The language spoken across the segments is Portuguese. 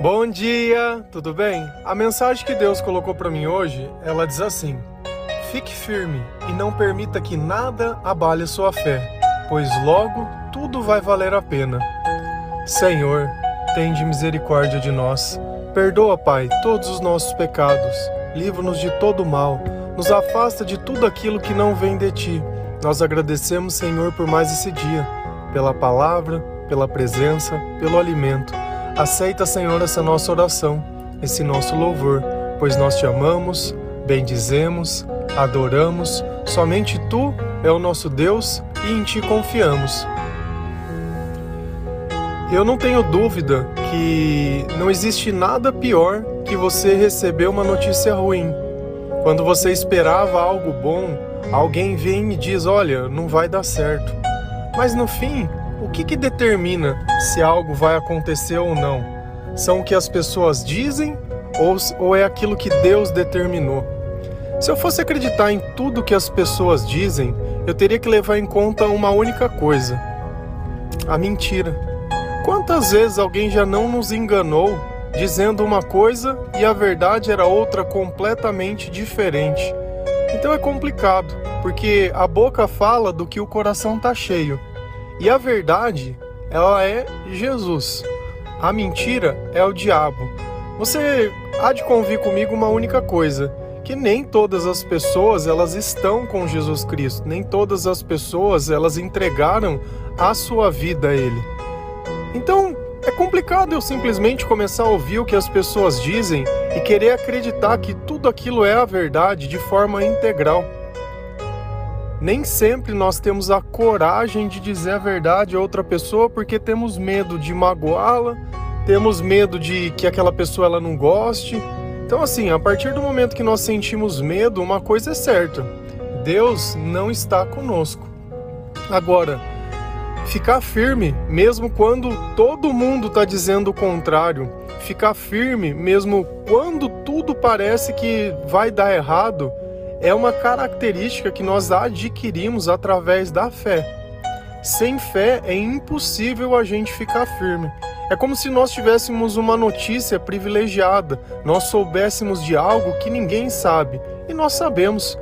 Bom dia, tudo bem? A mensagem que Deus colocou para mim hoje, ela diz assim: Fique firme e não permita que nada abale sua fé, pois logo tudo vai valer a pena. Senhor, tende misericórdia de nós. Perdoa, Pai, todos os nossos pecados. Livra-nos de todo mal. Nos afasta de tudo aquilo que não vem de ti. Nós agradecemos, Senhor, por mais esse dia, pela palavra, pela presença, pelo alimento. Aceita, Senhor, essa nossa oração, esse nosso louvor, pois nós te amamos, bendizemos, adoramos. Somente tu é o nosso Deus e em ti confiamos. Eu não tenho dúvida que não existe nada pior que você receber uma notícia ruim. Quando você esperava algo bom, alguém vem e diz: Olha, não vai dar certo. Mas no fim, que, que determina se algo vai acontecer ou não? São o que as pessoas dizem ou, ou é aquilo que Deus determinou? Se eu fosse acreditar em tudo que as pessoas dizem, eu teria que levar em conta uma única coisa: a mentira. Quantas vezes alguém já não nos enganou dizendo uma coisa e a verdade era outra completamente diferente? Então é complicado, porque a boca fala do que o coração está cheio. E a verdade, ela é Jesus. A mentira é o diabo. Você há de convir comigo uma única coisa, que nem todas as pessoas elas estão com Jesus Cristo, nem todas as pessoas elas entregaram a sua vida a ele. Então, é complicado eu simplesmente começar a ouvir o que as pessoas dizem e querer acreditar que tudo aquilo é a verdade de forma integral. Nem sempre nós temos a coragem de dizer a verdade a outra pessoa porque temos medo de magoá-la, temos medo de que aquela pessoa ela não goste. Então assim, a partir do momento que nós sentimos medo, uma coisa é certa: Deus não está conosco. Agora, ficar firme mesmo quando todo mundo está dizendo o contrário, ficar firme mesmo quando tudo parece que vai dar errado é uma característica que nós adquirimos através da fé. Sem fé é impossível a gente ficar firme. É como se nós tivéssemos uma notícia privilegiada, nós soubéssemos de algo que ninguém sabe, e nós sabemos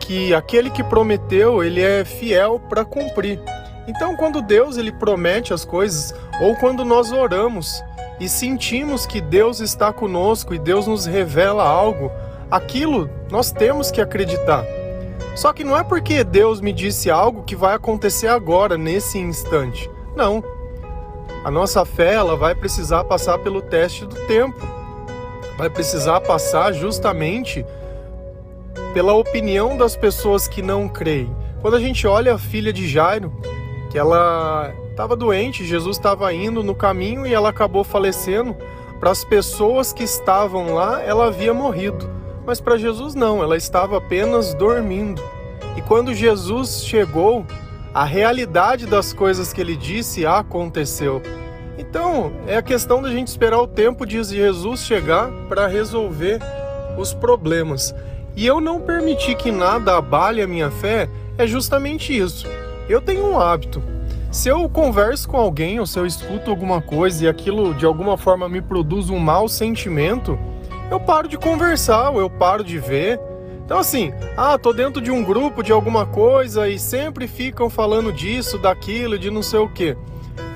que aquele que prometeu, ele é fiel para cumprir. Então, quando Deus ele promete as coisas, ou quando nós oramos e sentimos que Deus está conosco e Deus nos revela algo, aquilo nós temos que acreditar. Só que não é porque Deus me disse algo que vai acontecer agora, nesse instante. Não. A nossa fé ela vai precisar passar pelo teste do tempo. Vai precisar passar justamente pela opinião das pessoas que não creem. Quando a gente olha a filha de Jairo, que ela estava doente, Jesus estava indo no caminho e ela acabou falecendo, para as pessoas que estavam lá, ela havia morrido. Mas para Jesus não, ela estava apenas dormindo. E quando Jesus chegou, a realidade das coisas que ele disse aconteceu. Então, é a questão da gente esperar o tempo de Jesus chegar para resolver os problemas. E eu não permitir que nada abale a minha fé é justamente isso. Eu tenho um hábito. Se eu converso com alguém ou se eu escuto alguma coisa e aquilo de alguma forma me produz um mau sentimento, eu paro de conversar, ou eu paro de ver. Então assim, ah, tô dentro de um grupo de alguma coisa e sempre ficam falando disso, daquilo, de não sei o que.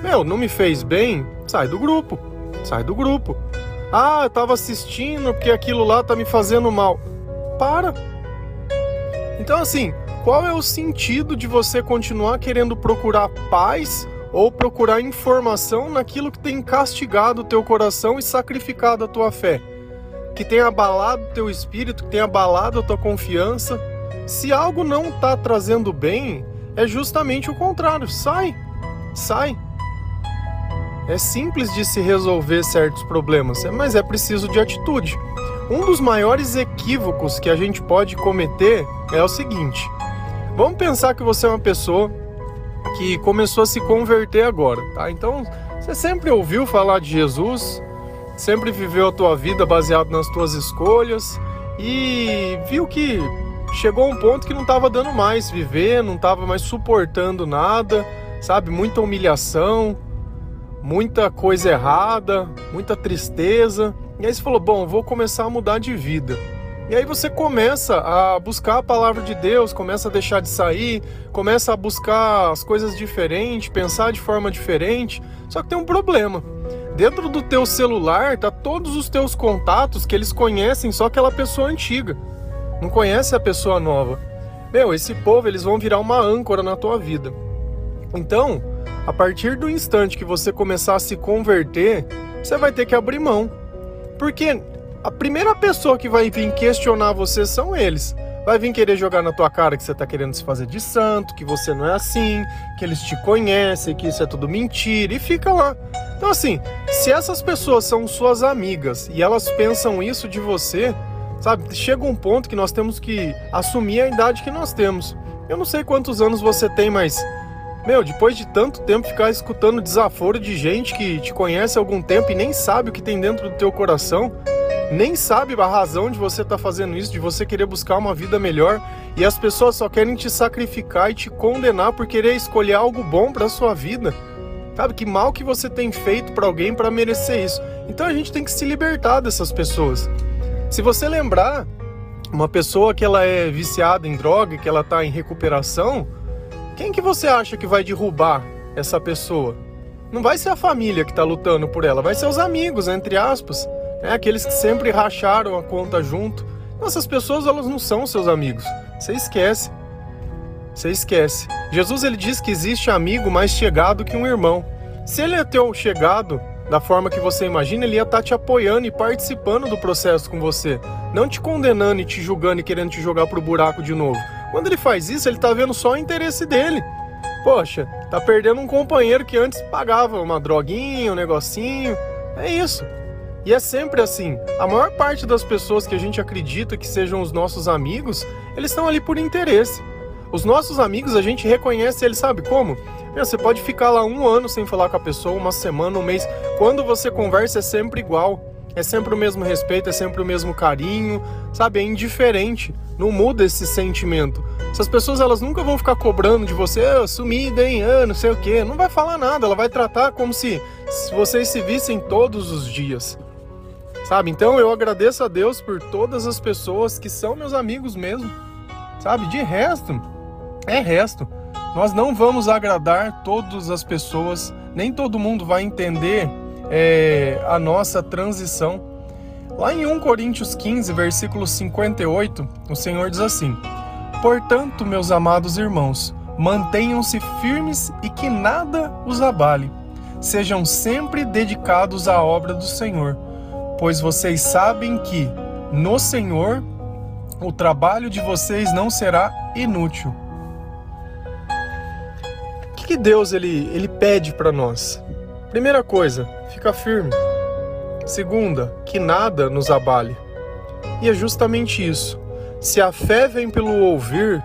Meu, não me fez bem? Sai do grupo. Sai do grupo. Ah, eu tava assistindo porque aquilo lá tá me fazendo mal. Para. Então assim, qual é o sentido de você continuar querendo procurar paz ou procurar informação naquilo que tem castigado o teu coração e sacrificado a tua fé? Que tem abalado teu espírito, que tem abalado a tua confiança. Se algo não está trazendo bem, é justamente o contrário. Sai, sai. É simples de se resolver certos problemas, mas é preciso de atitude. Um dos maiores equívocos que a gente pode cometer é o seguinte: vamos pensar que você é uma pessoa que começou a se converter agora, tá? Então, você sempre ouviu falar de Jesus, sempre viveu a tua vida baseado nas tuas escolhas e viu que chegou um ponto que não estava dando mais viver, não estava mais suportando nada, sabe? Muita humilhação, muita coisa errada, muita tristeza. E aí você falou: bom, vou começar a mudar de vida. E aí você começa a buscar a palavra de Deus, começa a deixar de sair, começa a buscar as coisas diferentes, pensar de forma diferente. Só que tem um problema. Dentro do teu celular tá todos os teus contatos que eles conhecem só aquela pessoa antiga. Não conhece a pessoa nova. Meu, esse povo eles vão virar uma âncora na tua vida. Então, a partir do instante que você começar a se converter, você vai ter que abrir mão. Porque a primeira pessoa que vai vir questionar você são eles. Vai vir querer jogar na tua cara que você está querendo se fazer de santo, que você não é assim, que eles te conhecem, que isso é tudo mentira e fica lá. Então assim, se essas pessoas são suas amigas e elas pensam isso de você, sabe? Chega um ponto que nós temos que assumir a idade que nós temos. Eu não sei quantos anos você tem, mas meu, depois de tanto tempo ficar escutando desaforo de gente que te conhece há algum tempo e nem sabe o que tem dentro do teu coração, nem sabe a razão de você estar tá fazendo isso, de você querer buscar uma vida melhor, e as pessoas só querem te sacrificar e te condenar por querer escolher algo bom para sua vida. Sabe que mal que você tem feito para alguém para merecer isso. Então a gente tem que se libertar dessas pessoas. Se você lembrar uma pessoa que ela é viciada em droga, que ela está em recuperação, quem que você acha que vai derrubar essa pessoa? Não vai ser a família que está lutando por ela, vai ser os amigos, entre aspas é aqueles que sempre racharam a conta junto. Essas pessoas elas não são seus amigos. Você esquece. Você esquece. Jesus ele diz que existe amigo mais chegado que um irmão. Se ele é teu chegado da forma que você imagina, ele ia estar tá te apoiando e participando do processo com você, não te condenando e te julgando e querendo te jogar pro buraco de novo. Quando ele faz isso, ele tá vendo só o interesse dele. Poxa, tá perdendo um companheiro que antes pagava uma droguinha, um negocinho. É isso. E é sempre assim. A maior parte das pessoas que a gente acredita que sejam os nossos amigos, eles estão ali por interesse. Os nossos amigos, a gente reconhece eles, sabe como? Você pode ficar lá um ano sem falar com a pessoa, uma semana, um mês. Quando você conversa é sempre igual. É sempre o mesmo respeito, é sempre o mesmo carinho, sabe? É indiferente. Não muda esse sentimento. Essas pessoas, elas nunca vão ficar cobrando de você, oh, sumida, hein? Ah, não sei o quê. Não vai falar nada. Ela vai tratar como se, se vocês se vissem todos os dias. Sabe? Então eu agradeço a Deus por todas as pessoas que são meus amigos mesmo. Sabe? De resto, é resto. Nós não vamos agradar todas as pessoas, nem todo mundo vai entender é, a nossa transição. Lá em 1 Coríntios 15, versículo 58, o Senhor diz assim: Portanto, meus amados irmãos, mantenham-se firmes e que nada os abale. Sejam sempre dedicados à obra do Senhor pois vocês sabem que no Senhor o trabalho de vocês não será inútil. O que, Deus ele, ele pede para nós? Primeira coisa, fica firme. Segunda, que nada nos abale. E é justamente isso. Se a fé vem pelo ouvir,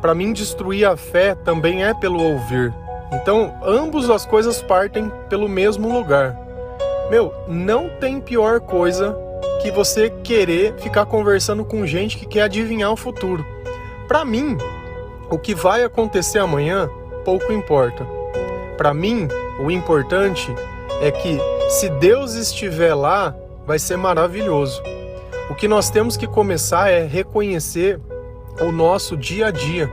para mim destruir a fé também é pelo ouvir. Então, ambos as coisas partem pelo mesmo lugar. Meu, não tem pior coisa que você querer ficar conversando com gente que quer adivinhar o futuro. Para mim, o que vai acontecer amanhã pouco importa. Para mim, o importante é que se Deus estiver lá, vai ser maravilhoso. O que nós temos que começar é reconhecer o nosso dia a dia,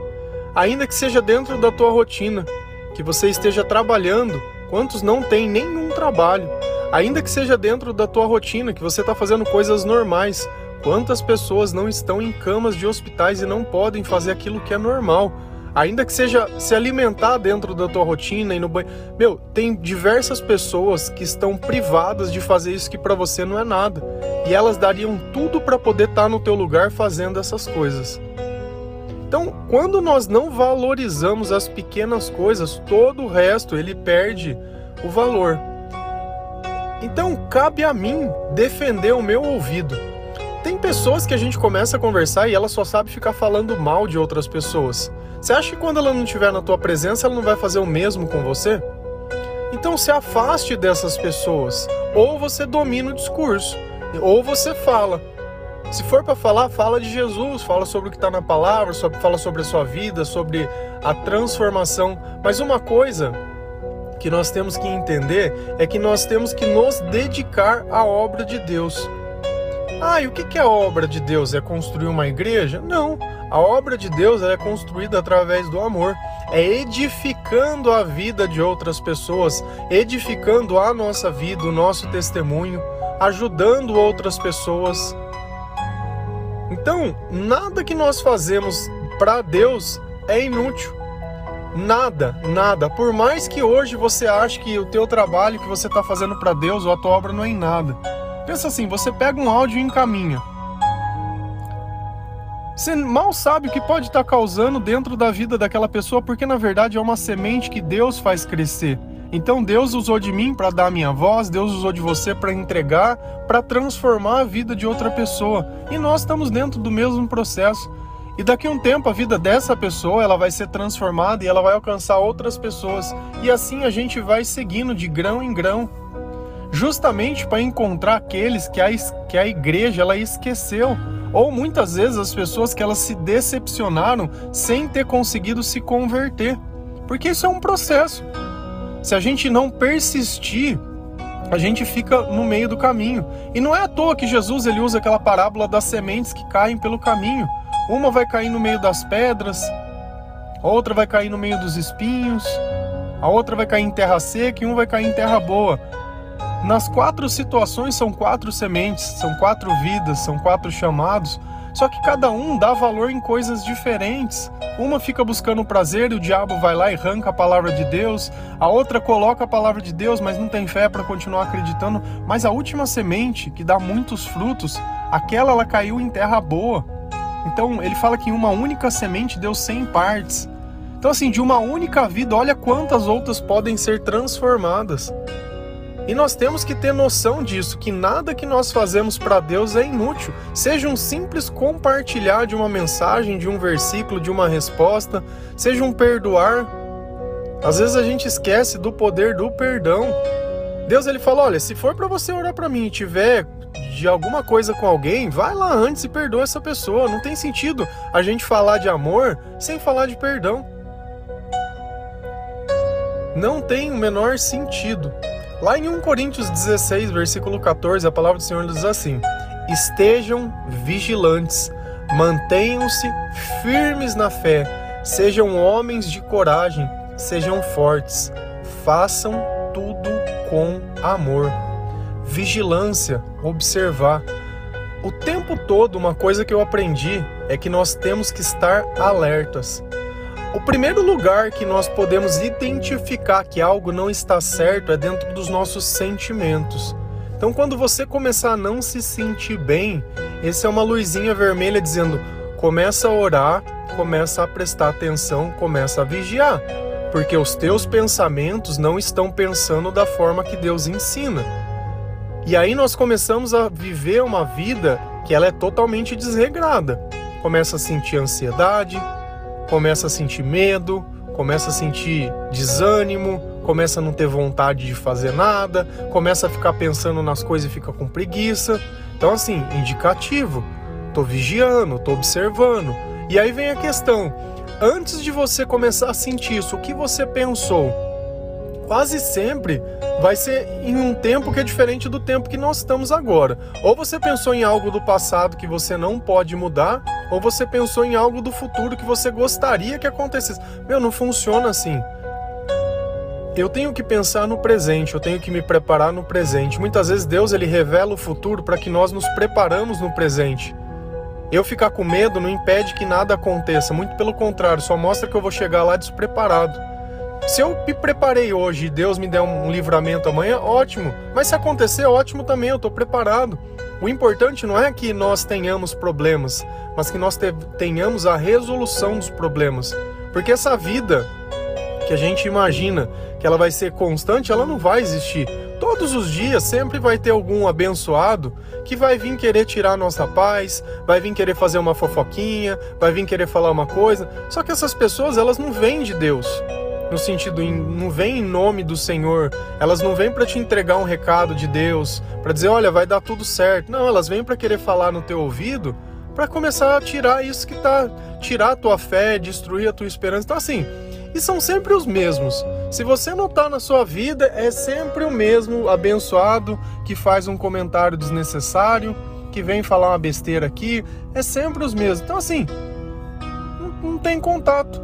ainda que seja dentro da tua rotina, que você esteja trabalhando. Quantos não têm nenhum trabalho? Ainda que seja dentro da tua rotina, que você está fazendo coisas normais. Quantas pessoas não estão em camas de hospitais e não podem fazer aquilo que é normal? Ainda que seja se alimentar dentro da tua rotina e no banho. Meu, tem diversas pessoas que estão privadas de fazer isso que para você não é nada. E elas dariam tudo para poder estar tá no teu lugar fazendo essas coisas. Então, quando nós não valorizamos as pequenas coisas, todo o resto ele perde o valor. Então cabe a mim defender o meu ouvido. Tem pessoas que a gente começa a conversar e ela só sabe ficar falando mal de outras pessoas. Você acha que quando ela não estiver na tua presença, ela não vai fazer o mesmo com você? Então se afaste dessas pessoas. Ou você domina o discurso, ou você fala. Se for para falar, fala de Jesus, fala sobre o que está na palavra, fala sobre a sua vida, sobre a transformação. Mas uma coisa que nós temos que entender é que nós temos que nos dedicar à obra de Deus. Ah, e o que é a obra de Deus? É construir uma igreja? Não. A obra de Deus é construída através do amor. É edificando a vida de outras pessoas, edificando a nossa vida, o nosso testemunho, ajudando outras pessoas. Então, nada que nós fazemos para Deus é inútil. Nada, nada. Por mais que hoje você ache que o teu trabalho que você está fazendo para Deus ou a tua obra não é em nada. Pensa assim, você pega um áudio e encaminha. Você mal sabe o que pode estar causando dentro da vida daquela pessoa, porque na verdade é uma semente que Deus faz crescer. Então Deus usou de mim para dar a minha voz, Deus usou de você para entregar, para transformar a vida de outra pessoa. E nós estamos dentro do mesmo processo. E daqui a um tempo a vida dessa pessoa ela vai ser transformada e ela vai alcançar outras pessoas. E assim a gente vai seguindo de grão em grão justamente para encontrar aqueles que a, que a igreja ela esqueceu, ou muitas vezes as pessoas que elas se decepcionaram sem ter conseguido se converter, porque isso é um processo. Se a gente não persistir, a gente fica no meio do caminho. E não é à toa que Jesus ele usa aquela parábola das sementes que caem pelo caminho. Uma vai cair no meio das pedras, a outra vai cair no meio dos espinhos, a outra vai cair em terra seca e um vai cair em terra boa. Nas quatro situações são quatro sementes, são quatro vidas, são quatro chamados, só que cada um dá valor em coisas diferentes. Uma fica buscando prazer e o diabo vai lá e arranca a palavra de Deus, a outra coloca a palavra de Deus, mas não tem fé para continuar acreditando. Mas a última semente, que dá muitos frutos, aquela ela caiu em terra boa. Então ele fala que em uma única semente deu 100 partes. Então, assim, de uma única vida, olha quantas outras podem ser transformadas. E nós temos que ter noção disso, que nada que nós fazemos para Deus é inútil. Seja um simples compartilhar de uma mensagem, de um versículo, de uma resposta, seja um perdoar. Às vezes a gente esquece do poder do perdão. Deus ele fala: "Olha, se for para você orar para mim e tiver de alguma coisa com alguém, vai lá antes e perdoa essa pessoa. Não tem sentido a gente falar de amor sem falar de perdão. Não tem o menor sentido. Lá em 1 Coríntios 16, versículo 14, a palavra do Senhor diz assim: Estejam vigilantes, mantenham-se firmes na fé, sejam homens de coragem, sejam fortes, façam tudo com amor. Vigilância, observar. O tempo todo, uma coisa que eu aprendi é que nós temos que estar alertas. O primeiro lugar que nós podemos identificar que algo não está certo é dentro dos nossos sentimentos. Então, quando você começar a não se sentir bem, esse é uma luzinha vermelha dizendo: começa a orar, começa a prestar atenção, começa a vigiar, porque os teus pensamentos não estão pensando da forma que Deus ensina. E aí nós começamos a viver uma vida que ela é totalmente desregrada. Começa a sentir ansiedade, começa a sentir medo, começa a sentir desânimo, começa a não ter vontade de fazer nada, começa a ficar pensando nas coisas e fica com preguiça. Então, assim, indicativo. Tô vigiando, tô observando. E aí vem a questão: antes de você começar a sentir isso, o que você pensou? Quase sempre vai ser em um tempo que é diferente do tempo que nós estamos agora. Ou você pensou em algo do passado que você não pode mudar, ou você pensou em algo do futuro que você gostaria que acontecesse. Meu, não funciona assim. Eu tenho que pensar no presente, eu tenho que me preparar no presente. Muitas vezes Deus ele revela o futuro para que nós nos preparamos no presente. Eu ficar com medo não impede que nada aconteça, muito pelo contrário, só mostra que eu vou chegar lá despreparado. Se eu me preparei hoje e Deus me der um livramento amanhã, ótimo. Mas se acontecer, ótimo também, eu estou preparado. O importante não é que nós tenhamos problemas, mas que nós tenhamos a resolução dos problemas. Porque essa vida que a gente imagina que ela vai ser constante, ela não vai existir. Todos os dias sempre vai ter algum abençoado que vai vir querer tirar nossa paz, vai vir querer fazer uma fofoquinha, vai vir querer falar uma coisa. Só que essas pessoas, elas não vêm de Deus no sentido não vem em nome do Senhor, elas não vêm para te entregar um recado de Deus, para dizer, olha, vai dar tudo certo. Não, elas vêm para querer falar no teu ouvido, para começar a tirar isso que tá, tirar a tua fé, destruir a tua esperança. Então assim, E são sempre os mesmos. Se você notar na sua vida, é sempre o mesmo abençoado que faz um comentário desnecessário, que vem falar uma besteira aqui, é sempre os mesmos. Então, assim, não, não tem contato.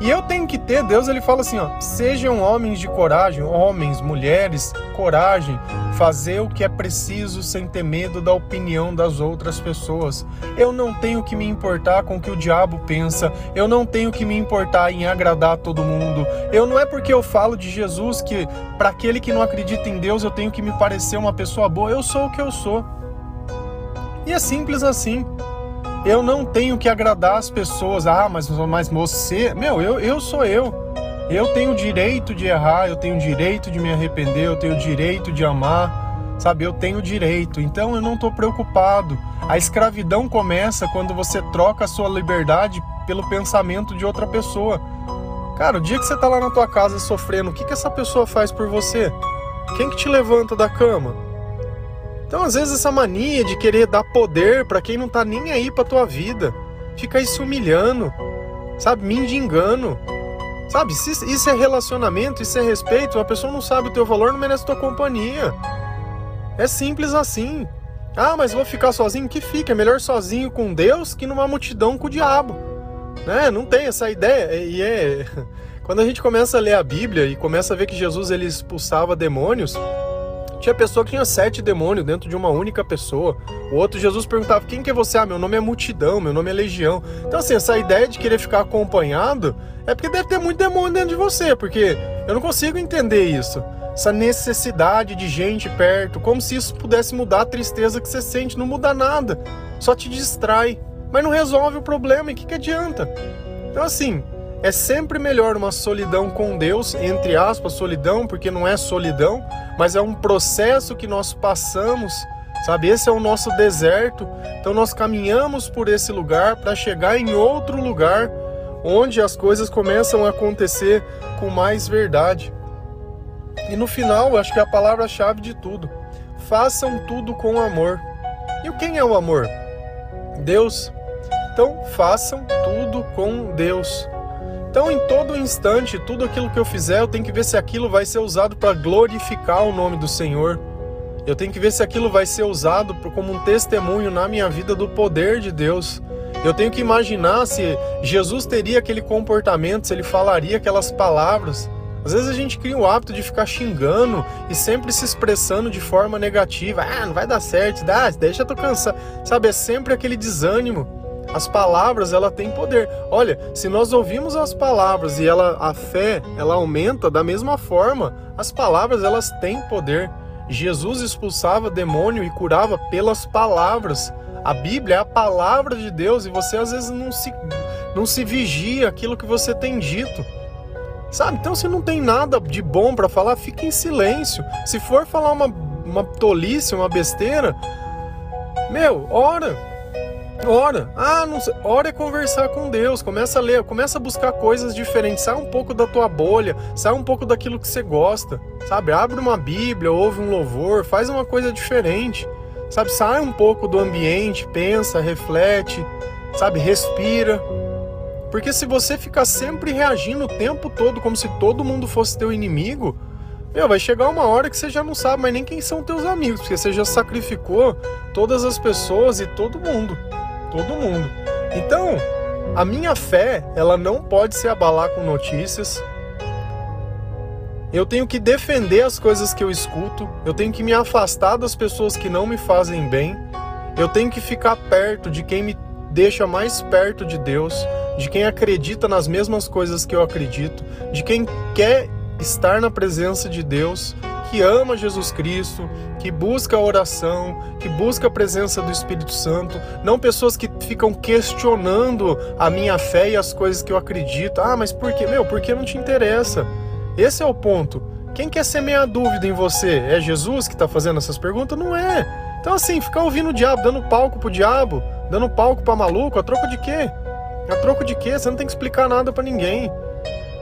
E eu tenho que ter, Deus ele fala assim, ó, sejam homens de coragem, homens, mulheres, coragem, fazer o que é preciso sem ter medo da opinião das outras pessoas. Eu não tenho que me importar com o que o diabo pensa, eu não tenho que me importar em agradar todo mundo. Eu não é porque eu falo de Jesus que para aquele que não acredita em Deus eu tenho que me parecer uma pessoa boa. Eu sou o que eu sou. E é simples assim. Eu não tenho que agradar as pessoas. Ah, mas, mas você. Meu, eu, eu sou eu. Eu tenho o direito de errar, eu tenho o direito de me arrepender, eu tenho o direito de amar, sabe? Eu tenho o direito. Então eu não estou preocupado. A escravidão começa quando você troca a sua liberdade pelo pensamento de outra pessoa. Cara, o dia que você está lá na tua casa sofrendo, o que, que essa pessoa faz por você? Quem que te levanta da cama? Então, às vezes, essa mania de querer dar poder para quem não tá nem aí pra tua vida, fica se humilhando, sabe? Mendigando. Sabe? Isso é relacionamento, isso é respeito. A pessoa não sabe o teu valor, não merece tua companhia. É simples assim. Ah, mas vou ficar sozinho? Que fica. É melhor sozinho com Deus que numa multidão com o diabo. Né? Não tem essa ideia. E é. Quando a gente começa a ler a Bíblia e começa a ver que Jesus ele expulsava demônios, tinha pessoa que tinha sete demônios dentro de uma única pessoa. O outro, Jesus perguntava: Quem que é você? Ah, meu nome é multidão, meu nome é legião. Então, assim, essa ideia de querer ficar acompanhado é porque deve ter muito demônio dentro de você, porque eu não consigo entender isso. Essa necessidade de gente perto, como se isso pudesse mudar a tristeza que você sente. Não muda nada, só te distrai, mas não resolve o problema. E o que, que adianta? Então, assim, é sempre melhor uma solidão com Deus, entre aspas, solidão, porque não é solidão, mas é um processo que nós passamos, sabe? Esse é o nosso deserto. Então nós caminhamos por esse lugar para chegar em outro lugar onde as coisas começam a acontecer com mais verdade. E no final, acho que é a palavra-chave de tudo. Façam tudo com amor. E quem é o amor? Deus. Então, façam tudo com Deus. Então, em todo instante, tudo aquilo que eu fizer, eu tenho que ver se aquilo vai ser usado para glorificar o nome do Senhor. Eu tenho que ver se aquilo vai ser usado como um testemunho na minha vida do poder de Deus. Eu tenho que imaginar se Jesus teria aquele comportamento, se ele falaria aquelas palavras. Às vezes a gente cria o hábito de ficar xingando e sempre se expressando de forma negativa. Ah, não vai dar certo, dá, deixa eu tô cansado. Sabe, é sempre aquele desânimo. As palavras, ela tem poder. Olha, se nós ouvimos as palavras e ela a fé, ela aumenta da mesma forma, as palavras elas têm poder. Jesus expulsava demônio e curava pelas palavras. A Bíblia é a palavra de Deus e você às vezes não se não se vigia aquilo que você tem dito. Sabe? Então se não tem nada de bom para falar, fique em silêncio. Se for falar uma uma tolice, uma besteira, meu, ora, Ora, ah, não sei. Ora é conversar com Deus, começa a ler, começa a buscar coisas diferentes, sai um pouco da tua bolha, sai um pouco daquilo que você gosta, sabe? Abre uma Bíblia, ouve um louvor, faz uma coisa diferente, sabe? Sai um pouco do ambiente, pensa, reflete, sabe? Respira. Porque se você ficar sempre reagindo o tempo todo como se todo mundo fosse teu inimigo, meu, vai chegar uma hora que você já não sabe mais nem quem são teus amigos, porque você já sacrificou todas as pessoas e todo mundo todo mundo. Então, a minha fé, ela não pode se abalar com notícias. Eu tenho que defender as coisas que eu escuto, eu tenho que me afastar das pessoas que não me fazem bem. Eu tenho que ficar perto de quem me deixa mais perto de Deus, de quem acredita nas mesmas coisas que eu acredito, de quem quer estar na presença de Deus que ama Jesus Cristo, que busca a oração, que busca a presença do Espírito Santo, não pessoas que ficam questionando a minha fé e as coisas que eu acredito. Ah, mas por quê? Meu, porque não te interessa. Esse é o ponto. Quem quer semear dúvida em você? É Jesus que está fazendo essas perguntas? Não é. Então, assim, ficar ouvindo o diabo, dando palco pro diabo, dando palco pra maluco, a troco de quê? A troco de quê? Você não tem que explicar nada para ninguém.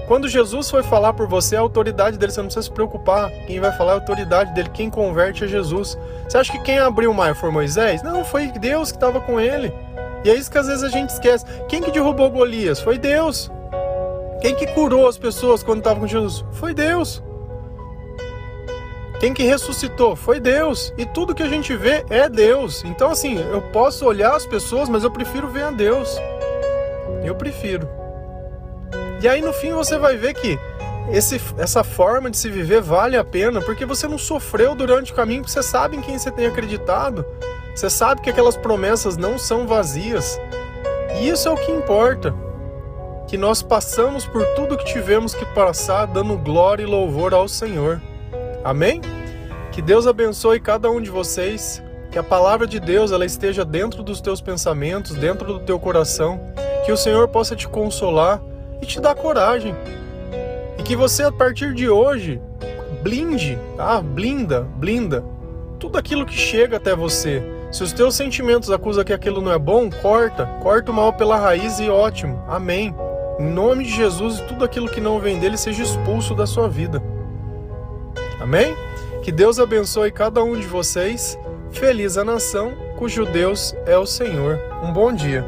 Quando Jesus foi falar por você, a autoridade dele, você não precisa se preocupar. Quem vai falar é a autoridade dele, quem converte é Jesus. Você acha que quem abriu o mar foi Moisés? Não, foi Deus que estava com ele. E é isso que às vezes a gente esquece. Quem que derrubou Golias? Foi Deus. Quem que curou as pessoas quando estavam com Jesus? Foi Deus. Quem que ressuscitou? Foi Deus. E tudo que a gente vê é Deus. Então, assim, eu posso olhar as pessoas, mas eu prefiro ver a Deus. Eu prefiro. E aí, no fim, você vai ver que esse, essa forma de se viver vale a pena, porque você não sofreu durante o caminho, porque você sabe em quem você tem acreditado. Você sabe que aquelas promessas não são vazias. E isso é o que importa. Que nós passamos por tudo que tivemos que passar, dando glória e louvor ao Senhor. Amém? Que Deus abençoe cada um de vocês, que a palavra de Deus ela esteja dentro dos teus pensamentos, dentro do teu coração, que o Senhor possa te consolar e te dar coragem. E que você a partir de hoje blinde, tá? Blinda, blinda tudo aquilo que chega até você. Se os teus sentimentos acusam que aquilo não é bom, corta, corta o mal pela raiz e ótimo. Amém. Em nome de Jesus, tudo aquilo que não vem dele seja expulso da sua vida. Amém? Que Deus abençoe cada um de vocês. Feliz a nação cujo Deus é o Senhor. Um bom dia.